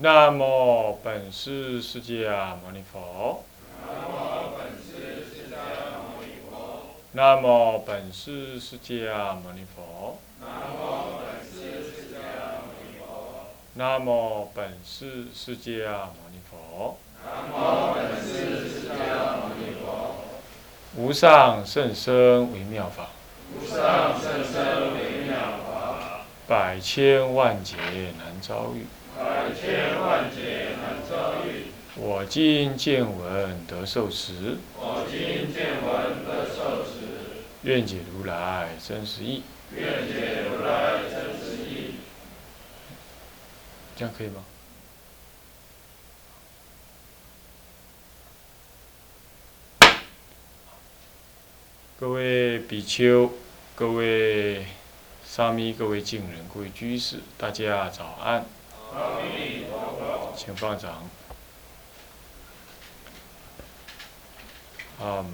南无本师释迦牟尼佛。南无本师释迦牟尼佛。南无本师释迦牟尼佛。无上甚深微妙法。百千万劫难遭遇。我今见闻得受持。我今见闻得受持愿解如来真实义。这样可以吗？各位比丘，各位沙弥，各位敬人，各位居士，大家早安。请放掌。嗯，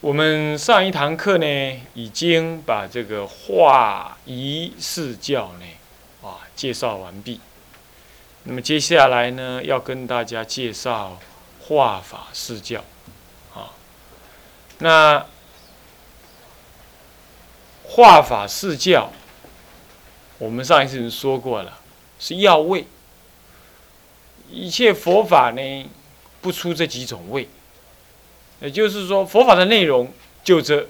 我们上一堂课呢，已经把这个化仪释教呢，啊，介绍完毕。那么接下来呢，要跟大家介绍化法释教，啊，那化法释教，我们上一次已经说过了，是要味。一切佛法呢，不出这几种味。也就是说，佛法的内容就这，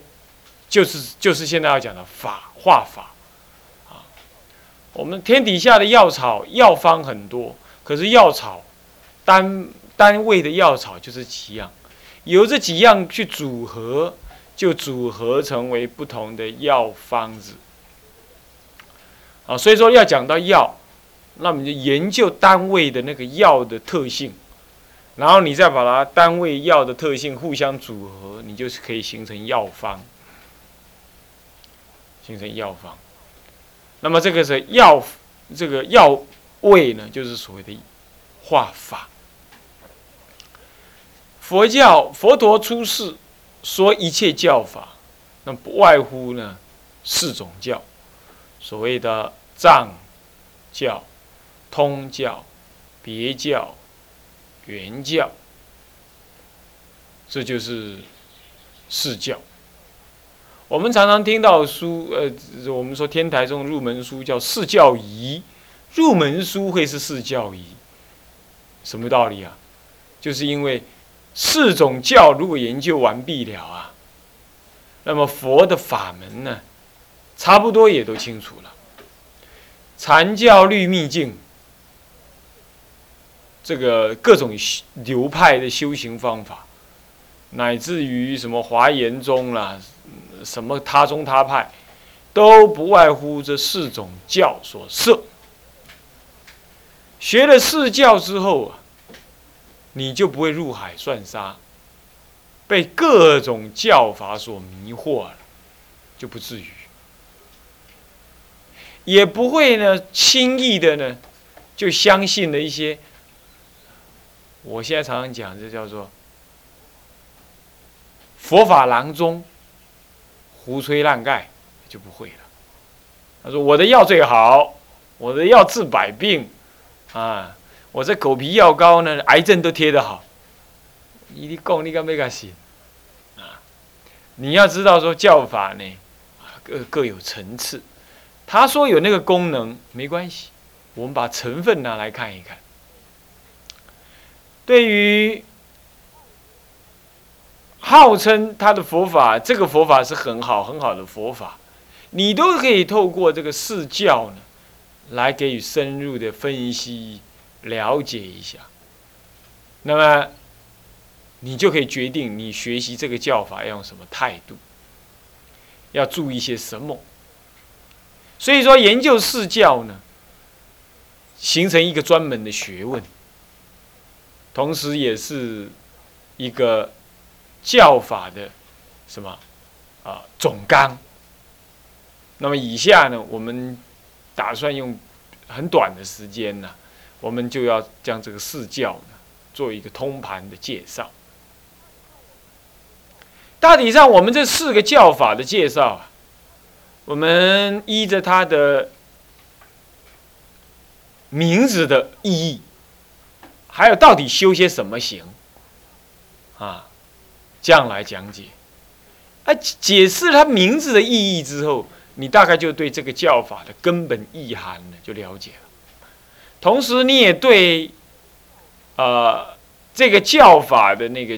就是就是现在要讲的法化法，啊，我们天底下的药草药方很多，可是药草单单位的药草就是几样，由这几样去组合，就组合成为不同的药方子，啊，所以说要讲到药。那我们就研究单位的那个药的特性，然后你再把它单位药的特性互相组合，你就是可以形成药方，形成药方。那么这个是药，这个药味呢，就是所谓的化法。佛教佛陀出世说一切教法，那不外乎呢四种教，所谓的藏教。通教、别教、原教，这就是四教。我们常常听到书，呃，我们说天台中入门书叫四教仪，入门书会是四教仪，什么道理啊？就是因为四种教如果研究完毕了啊，那么佛的法门呢，差不多也都清楚了。禅教律密境。这个各种流派的修行方法，乃至于什么华严宗啦，什么他宗他派，都不外乎这四种教所设。学了四教之后啊，你就不会入海算沙，被各种教法所迷惑了，就不至于，也不会呢轻易的呢就相信了一些。我现在常常讲，这叫做佛法郎中胡吹乱盖，就不会了。他说：“我的药最好，我的药治百病，啊，我这狗皮药膏呢，癌症都贴得好。”你讲，你敢没敢信？啊，你要知道说教法呢，各各有层次。他说有那个功能没关系，我们把成分拿来看一看。对于号称他的佛法，这个佛法是很好很好的佛法，你都可以透过这个释教呢，来给予深入的分析、了解一下。那么，你就可以决定你学习这个教法要用什么态度，要注意些什么。所以说，研究释教呢，形成一个专门的学问。同时，也是一个教法的什么啊总纲。那么以下呢，我们打算用很短的时间呢，我们就要将这个四教呢做一个通盘的介绍。大体上，我们这四个教法的介绍啊，我们依着它的名字的意义。还有到底修些什么行啊？这样来讲解，啊，解释它名字的意义之后，你大概就对这个教法的根本意涵呢就了解了。同时，你也对，呃，这个教法的那个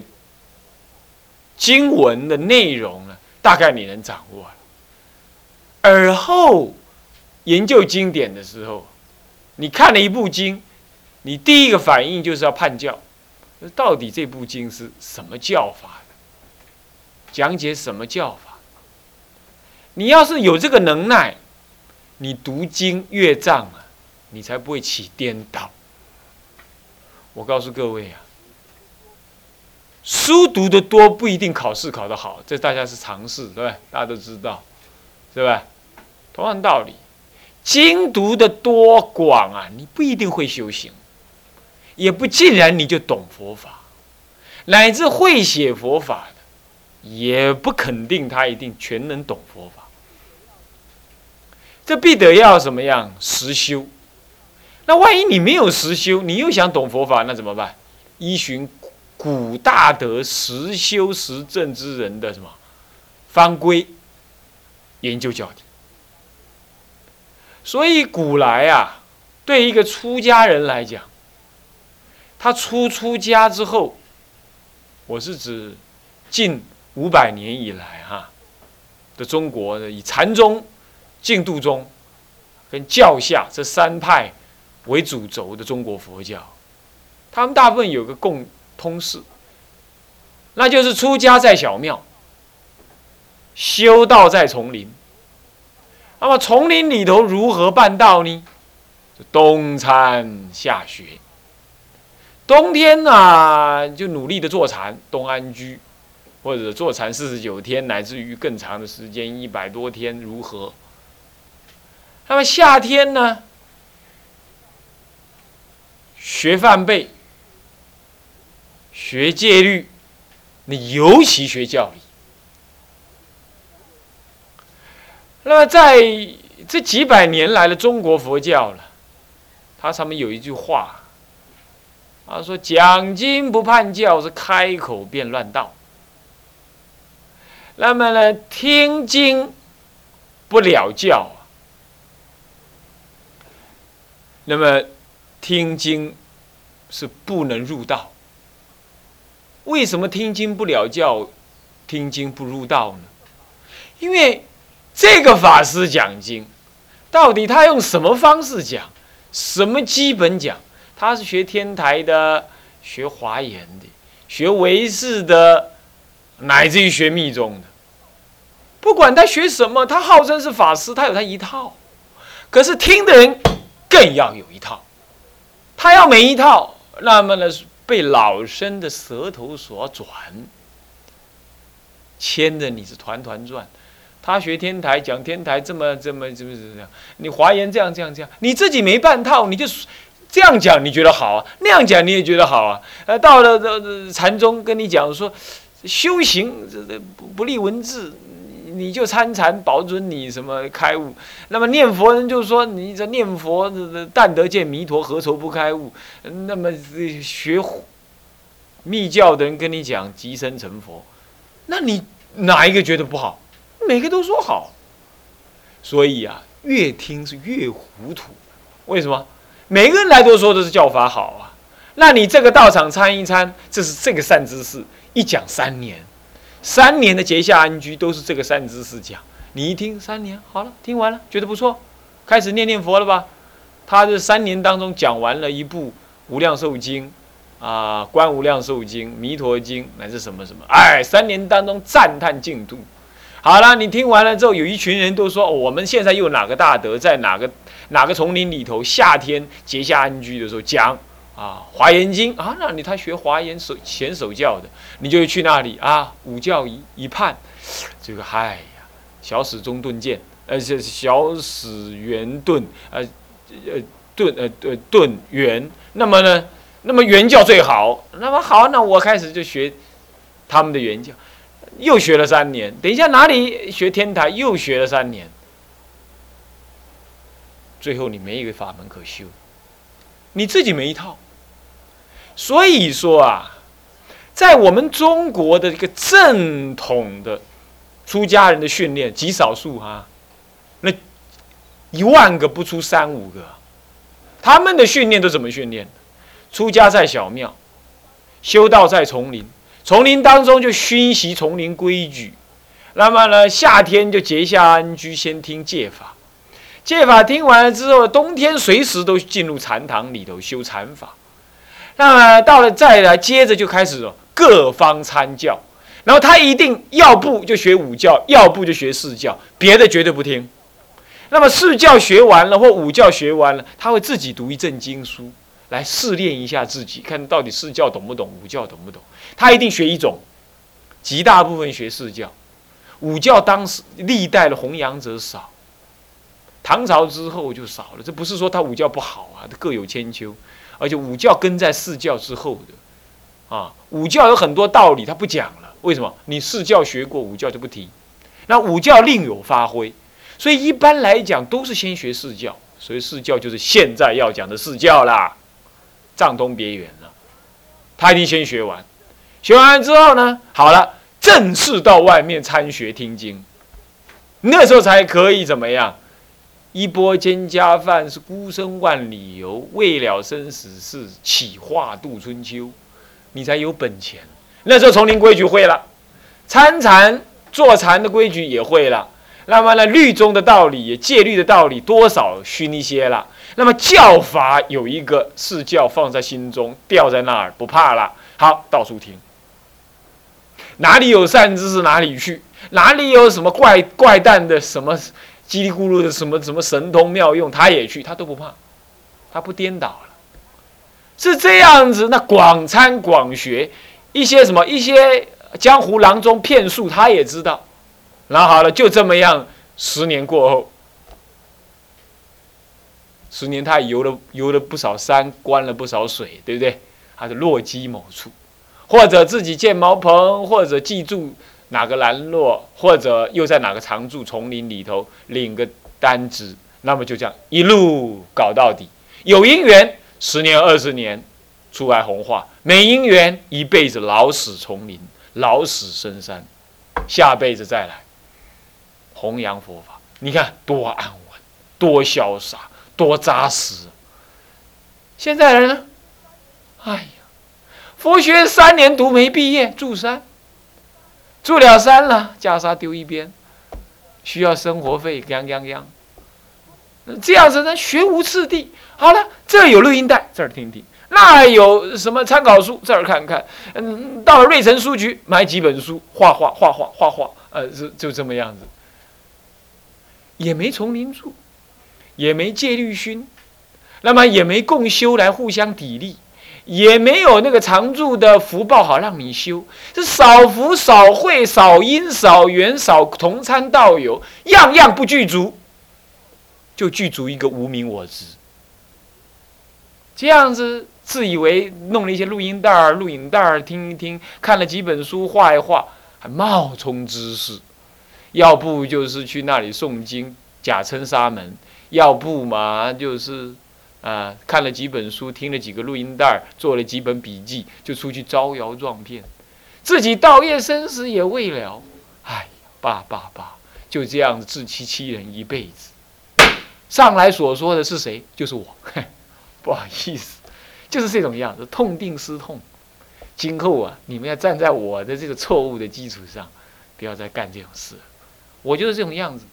经文的内容呢，大概你能掌握了。而后研究经典的时候，你看了一部经，你第一个反应就是要判教，到底这部经是什么教法？讲解什么教法？你要是有这个能耐，你读经阅藏啊，你才不会起颠倒。我告诉各位啊，书读的多不一定考试考得好，这大家是常识，对吧？大家都知道，对吧？同样道理，经读的多广啊，你不一定会修行，也不尽然你就懂佛法，乃至会写佛法的。也不肯定他一定全能懂佛法，这必得要什么样实修？那万一你没有实修，你又想懂佛法，那怎么办？依循古大德实修实证之人的什么方规研究教题。所以古来啊，对一个出家人来讲，他出出家之后，我是指近。五百年以来，哈的中国的以禅宗、净土宗跟教下这三派为主轴的中国佛教，他们大部分有个共通事，那就是出家在小庙，修道在丛林。那么丛林里头如何办道呢？冬参夏学，冬天呢就努力的坐禅，冬安居。或者坐禅四十九天，乃至于更长的时间，一百多天如何？那么夏天呢？学梵呗，学戒律，你尤其学教理。那么在这几百年来的中国佛教了，它上面有一句话，他说：“讲经不判教，是开口便乱道。”那么呢，听经不了教。那么听经是不能入道。为什么听经不了教，听经不入道呢？因为这个法师讲经，到底他用什么方式讲？什么基本讲？他是学天台的，学华严的，学唯识的。乃至于学密宗的，不管他学什么，他号称是法师，他有他一套。可是听的人更要有一套，他要没一套，那么呢被老生的舌头所转，牵着你是团团转。他学天台讲天台这么这么这么这样，你华严这样这样这样，你自己没半套，你就这样讲你觉得好啊，那样讲你也觉得好啊。呃，到了禅宗跟你讲说。修行这这不不立文字，你就参禅保准你什么开悟。那么念佛人就说你这念佛这但得见弥陀，何愁不开悟？那么学密教的人跟你讲即生成佛，那你哪一个觉得不好？每个都说好。所以啊，越听是越糊涂。为什么？每个人来都说的是教法好啊。那你这个道场参一参，这是这个善知识。一讲三年，三年的结下安居都是这个善知识讲。你一听三年好了，听完了觉得不错，开始念念佛了吧？他这三年当中讲完了一部《无量寿经》，啊，《观无量寿经》、《弥陀经》乃至什么什么，哎，三年当中赞叹净土。好了，你听完了之后，有一群人都说，我们现在又哪个大德在哪个哪个丛林里头，夏天结下安居的时候讲。啊，华严经啊，那你他学华严首前首教的，你就去那里啊，五教一一判，这个嗨呀，小史中顿见，呃，是小史圆顿，呃，呃顿呃呃顿圆，那么呢，那么原教最好，那么好，那我开始就学他们的原教，又学了三年，等一下哪里学天台又学了三年，最后你没一个法门可修，你自己没一套。所以说啊，在我们中国的这个正统的出家人的训练，极少数哈，那一万个不出三五个，他们的训练都怎么训练？出家在小庙，修道在丛林，丛林当中就熏习丛林规矩。那么呢，夏天就结下安居，先听戒法。戒法听完了之后，冬天随时都进入禅堂里头修禅法。那么到了再来，接着就开始各方参教。然后他一定要不就学五教，要不就学四教，别的绝对不听。那么四教学完了或五教学完了，他会自己读一阵经书来试炼一下自己，看到底四教懂不懂，武教懂不懂。他一定学一种，极大部分学四教，武教当时历代的弘扬者少。唐朝之后就少了，这不是说他武教不好啊，各有千秋。而且武教跟在四教之后的，啊，武教有很多道理他不讲了，为什么？你四教学过，武教就不提。那武教另有发挥，所以一般来讲都是先学四教，所以四教就是现在要讲的四教啦。藏东别远了，他一定先学完，学完之后呢，好了，正式到外面参学听经，那时候才可以怎么样？一钵千家饭是孤身万里游，为了生死事，企化度春秋？你才有本钱。那时候丛林规矩会了，参禅坐禅的规矩也会了。那么呢，律宗的道理、戒律的道理，多少熏一些了。那么教法有一个四教放在心中，吊在那儿，不怕了。好，到处听。哪里有善知识，哪里去；哪里有什么怪怪诞的什么。叽里咕噜的什么什么神通妙用，他也去，他都不怕，他不颠倒了，是这样子。那广参广学，一些什么一些江湖郎中骗术，他也知道。然后好了，就这么样，十年过后，十年他游了游了不少山，观了不少水，对不对？他是落基某处，或者自己建茅棚，或者记住。哪个兰落，或者又在哪个常住丛林里头领个单子，那么就这样一路搞到底。有因缘，十年二十年出来红化；没因缘，一辈子老死丛林，老死深山，下辈子再来弘扬佛法。你看多安稳，多潇洒，多扎实。现在人呢？哎呀，佛学三年读没毕业，住山。住了山了，袈裟丢一边，需要生活费，央央央。这样子呢，学无次第。好了，这有录音带，这儿听听；那有什么参考书，这儿看看。嗯，到了瑞城书局买几本书，画画，画画，画画。呃，是就这么样子，也没丛林住，也没戒律熏，那么也没共修来互相砥砺。也没有那个常住的福报好让你修，是少福少慧少因少缘少同参道友，样样不具足，就具足一个无名我执。这样子自以为弄了一些录音带儿、录影带儿听一听，看了几本书画一画，还冒充知识。要不就是去那里诵经，假称沙门；要不嘛就是。啊，看了几本书，听了几个录音带做了几本笔记，就出去招摇撞骗，自己道业生死也未了。哎，罢罢罢，就这样自欺欺人一辈子。上来所说的是谁？就是我。不好意思，就是这种样子，痛定思痛。今后啊，你们要站在我的这个错误的基础上，不要再干这种事。我就是这种样子。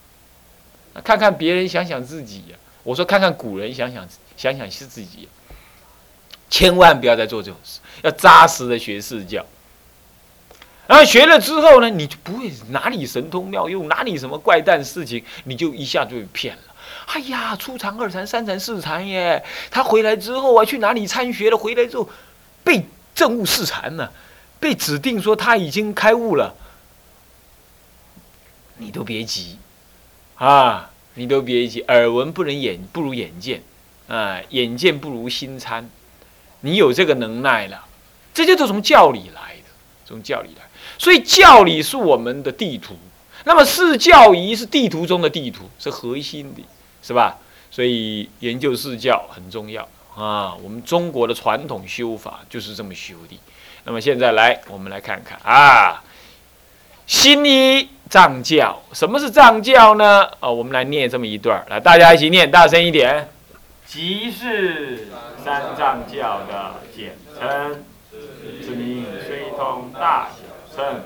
看看别人，想想自己呀。我说，看看古人，想想。想想是自己，千万不要再做这种事，要扎实的学释教。然后学了之后呢，你就不会哪里神通妙用，哪里什么怪诞事情，你就一下就被骗了。哎呀，初禅、二禅、三禅、四禅耶！他回来之后啊，去哪里参学了？回来之后被证悟四禅呢，被指定说他已经开悟了。你都别急啊，你都别急，耳闻不能眼不如眼见。啊，眼见不如心参，你有这个能耐了，这就都从教理来的，从教理来。所以教理是我们的地图，那么四教仪是地图中的地图，是核心的，是吧？所以研究四教很重要。啊，我们中国的传统修法就是这么修的。那么现在来，我们来看看啊，新一藏教，什么是藏教呢？啊，我们来念这么一段来，大家一起念，大声一点。即是三藏教的简称，此名虽通大小乘。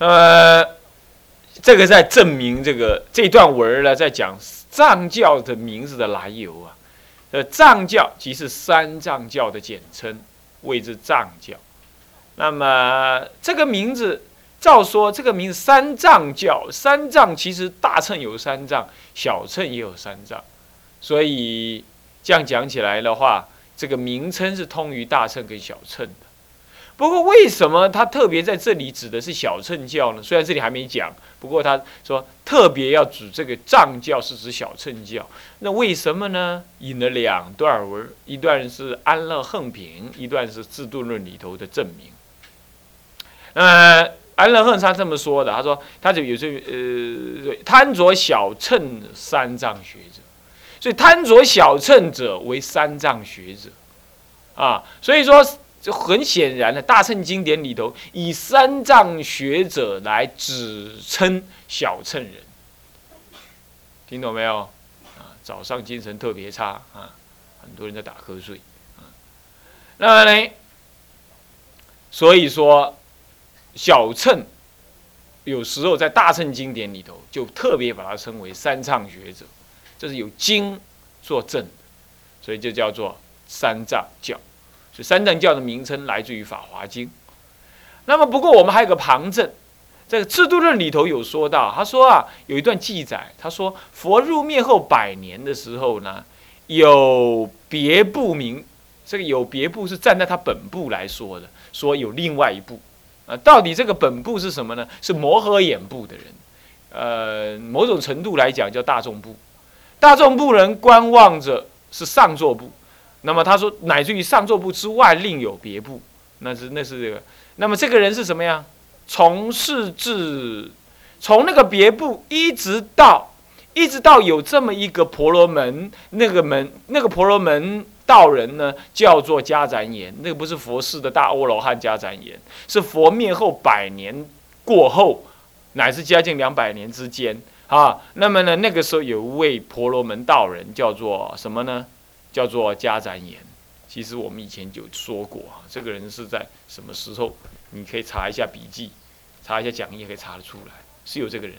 呃，这个在证明这个这段文呢，在讲藏教的名字的来由啊。呃，藏教即是三藏教的简称，谓之藏教。那么这个名字，照说这个名字三藏教，三藏其实大乘有三藏，小乘也有三藏，所以这样讲起来的话，这个名称是通于大乘跟小乘的。不过，为什么他特别在这里指的是小乘教呢？虽然这里还没讲，不过他说特别要指这个藏教是指小乘教。那为什么呢？引了两段文，一段是安乐横品，一段是自度论里头的证明。呃，安乐横他这么说的，他说他就有这呃贪着小乘三藏学者，所以贪着小乘者为三藏学者啊，所以说。就很显然的，大乘经典里头以三藏学者来指称小乘人，听懂没有？啊，早上精神特别差啊，很多人在打瞌睡啊。那么呢，所以说小乘有时候在大乘经典里头就特别把它称为三藏学者，这是有经作证的，所以就叫做三藏教。三藏教的名称来自于《法华经》，那么不过我们还有个旁证，这个《制度论》里头有说到，他说啊，有一段记载，他说佛入灭后百年的时候呢，有别部名，这个有别部是站在他本部来说的，说有另外一部，啊，到底这个本部是什么呢？是摩诃眼部的人，呃，某种程度来讲叫大众部，大众部人观望着是上座部。那么他说，乃至于上座部之外另有别部，那是那是这个。那么这个人是什么呀？从事至从那个别部一直到一直到有这么一个婆罗门，那个门那个婆罗门道人呢，叫做迦旃延。那个不是佛世的大阿罗汉迦旃延，是佛灭后百年过后，乃至将近两百年之间啊。那么呢，那个时候有一位婆罗门道人叫做什么呢？叫做迦旃延，其实我们以前就说过啊，这个人是在什么时候？你可以查一下笔记，查一下讲义，可以查得出来，是有这个人。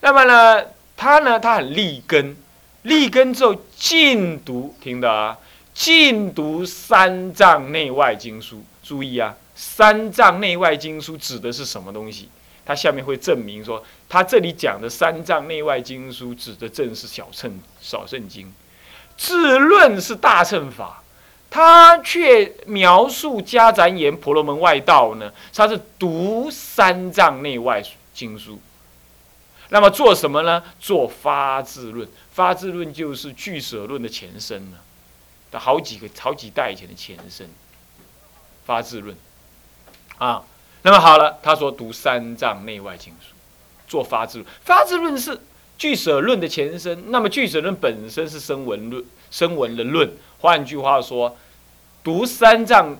那么呢，他呢，他很立根，立根之后禁读，听的啊，禁读三藏内外经书。注意啊，三藏内外经书指的是什么东西？他下面会证明说，他这里讲的三藏内外经书指的正是小乘少圣经。自论是大乘法，他却描述迦旃言婆罗门外道呢？他是读三藏内外经书，那么做什么呢？做发自论，发自论就是俱舍论的前身呢，的好几个好几代以前的前身。发自论，啊，那么好了，他说读三藏内外经书，做发自论，发自论是。俱舍论的前身，那么俱舍论本身是声闻论，声闻的论。换句话说，读三藏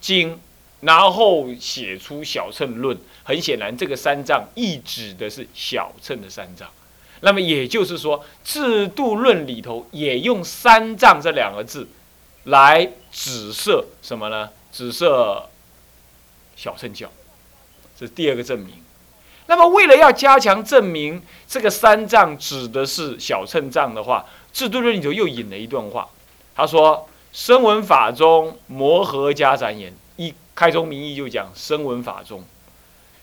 经，然后写出小乘论。很显然，这个三藏意指的是小乘的三藏。那么也就是说，制度论里头也用三藏这两个字来指涉什么呢？指涉小乘教，这是第二个证明。那么为了要加强证明这个三藏指的是小乘藏的话，制度论里头又引了一段话，他说：“声闻法中摩诃迦旃延，一开宗明义就讲声闻法中，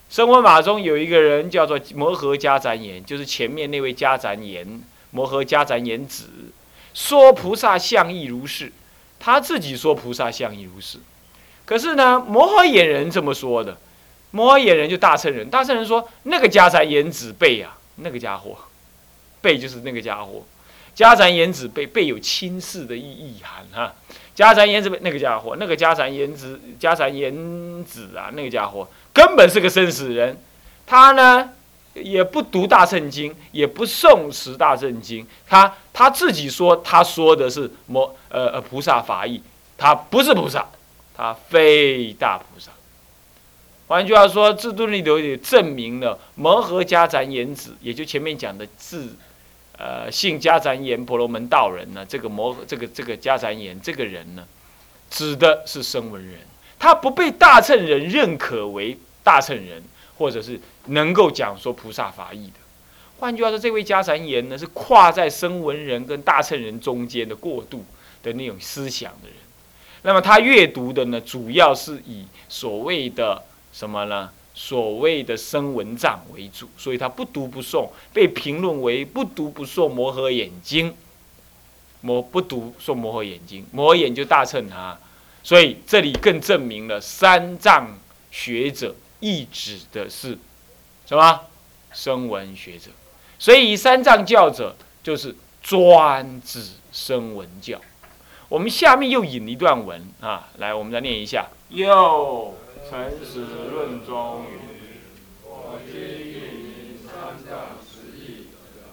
声闻法中有一个人叫做摩诃迦旃延，就是前面那位迦旃延，摩诃迦旃延子，说菩萨相亦如是，他自己说菩萨相亦如是，可是呢，摩诃衍人这么说的。”摩耶人就大乘人，大乘人说那个迦旃延子辈呀，那个家伙，辈就是那个家伙，迦旃延子辈辈有轻视的意意涵哈，迦旃延子辈那个家伙，那个迦旃延子迦旃延子啊，那个家伙根本是个生死人，他呢也不读大乘经，也不诵持大乘经，他他自己说他说的是摩呃呃菩萨法义，他不是菩萨，他非大菩萨。换句话说，自度力流也证明了摩诃迦旃延子，也就前面讲的字，呃，姓迦旃延婆罗门道人呢。这个摩这个这个迦旃延这个人呢，指的是声闻人，他不被大乘人认可为大乘人，或者是能够讲说菩萨法义的。换句话说，这位迦旃延呢，是跨在声闻人跟大乘人中间的过渡的那种思想的人。那么他阅读的呢，主要是以所谓的。什么呢？所谓的声文藏为主，所以他不读不诵，被评论为不读不诵摩诃眼睛，摩不读诵摩诃眼睛，摩诃眼就大乘啊。所以这里更证明了三藏学者意指的是什么？声闻学者。所以三藏教者就是专指声闻教。我们下面又引一段文啊，来，我们再念一下，又。诚实论中云：我今欲明三藏十义者，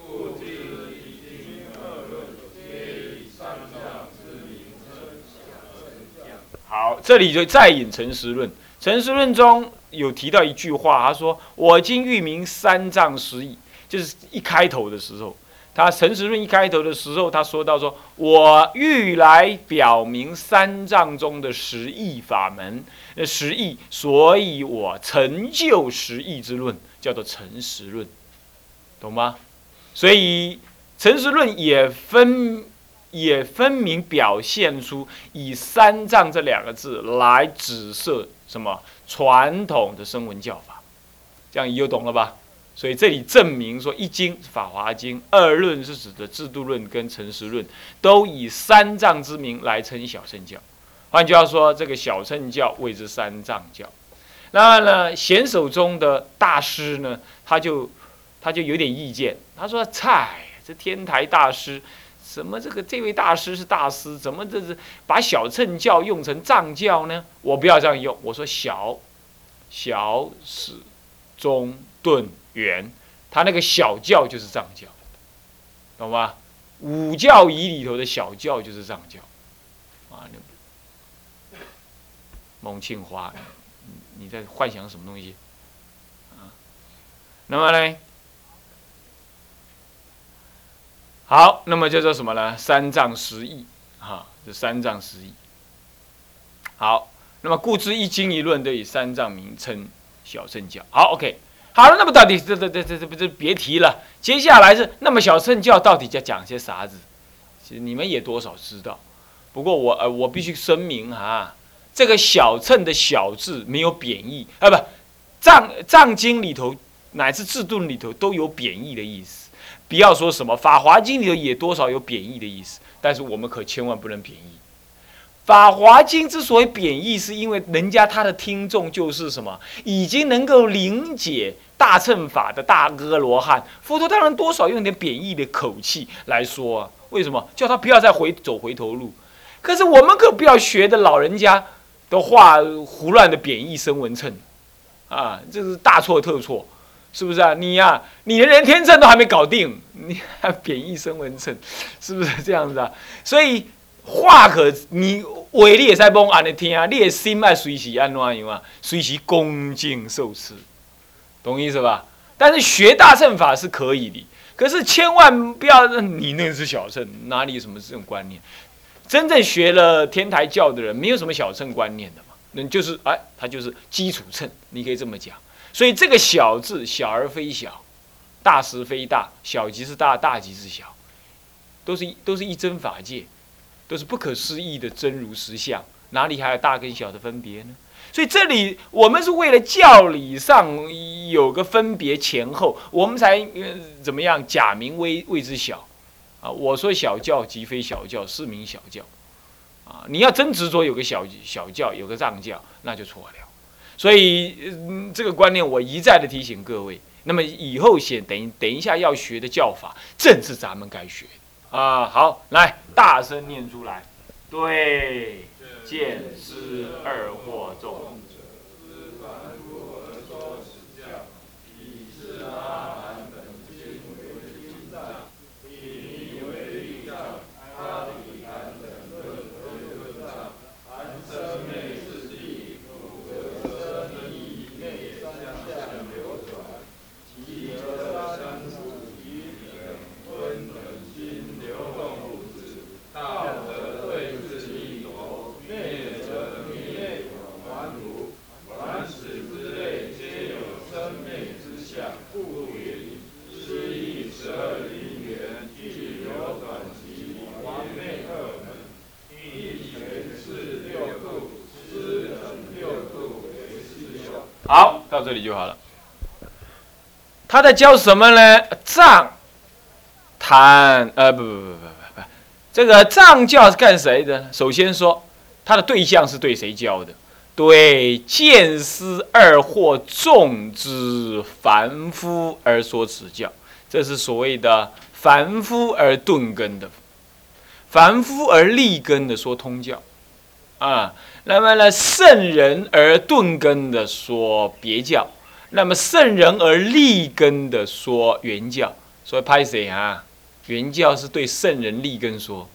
故知一经二论，皆以三藏之名称小乘教。好，这里就再引诚实论。诚实论中有提到一句话，他说：“我今欲明三藏十义。”就是一开头的时候。他陈实论一开头的时候，他说到说：“我欲来表明三藏中的十义法门，呃十义，所以我成就十义之论，叫做诚实论，懂吗？所以诚实论也分也分明表现出以三藏这两个字来指涉什么传统的声闻教法，这样你就懂了吧？”所以这里证明说，一经《法华经》，二论是指的制度论跟诚实论，都以三藏之名来称小乘教。换句话说，这个小乘教谓之三藏教。那么呢，贤手中的大师呢，他就他就有点意见，他说：“菜，这天台大师，什么这个这位大师是大师，怎么这是把小乘教用成藏教呢？我不要这样用，我说小，小始，中顿。”圆，他那个小教就是藏教，懂吧？五教仪里头的小教就是藏教，啊，那蒙庆花，你在幻想什么东西？啊，那么呢？好，那么叫做什么呢？三藏十义，哈，这三藏十义。好，那么故知一经一论都以三藏名称小乘教。好，OK。好了，那么到底这这这这这不这别提了。接下来是那么小乘教到底在讲些啥子？你们也多少知道。不过我呃我必须声明哈，这个小乘的小字没有贬义啊，不藏藏经里头乃至制度里头都有贬义的意思。不要说什么法华经里头也多少有贬义的意思，但是我们可千万不能贬义。法华经之所以贬义，是因为人家他的听众就是什么，已经能够理解大乘法的大阿罗汉，佛陀当然多少用点贬义的口气来说啊。为什么叫他不要再回走回头路？可是我们可不要学的老人家的话胡乱的贬义声闻称，啊，这是大错特错，是不是啊？你呀，你连天秤都还没搞定，你还贬义声闻称，是不是这样子啊？所以。话可你话你也在帮安尼听，你的心爱随时安怎样啊？随时恭敬受持，懂意思吧？但是学大乘法是可以的，可是千万不要你那是小乘，哪里有什么这种观念？真正学了天台教的人，没有什么小乘观念的嘛？那就是哎，他就是基础乘，你可以这么讲。所以这个“小”字，小而非小，大实非大，小即是大，大即是小，都是都是一真法界，都是不可思议的真如实相，哪里还有大跟小的分别呢？所以这里我们是为了教理上有个分别前后，我们才怎么样假名为谓之小啊？我说小教即非小教，是名小教啊！你要真执着有个小小教，有个藏教，那就错了。所以这个观念我一再的提醒各位。那么以后先等等一下要学的教法，正是咱们该学啊！好，来大声念出来，对。见思二惑众。这里就好了。他在教什么呢？藏、谈，呃，不不不不不不，这个藏教是干谁的？首先说，他的对象是对谁教的？对见思二惑众之凡夫而说此教，这是所谓的凡夫而顿根的，凡夫而立根的说通教，啊。那么呢，圣人而顿根的说别教，那么圣人而立根的说原教，所以拍谁啊？原教是对圣人立根说，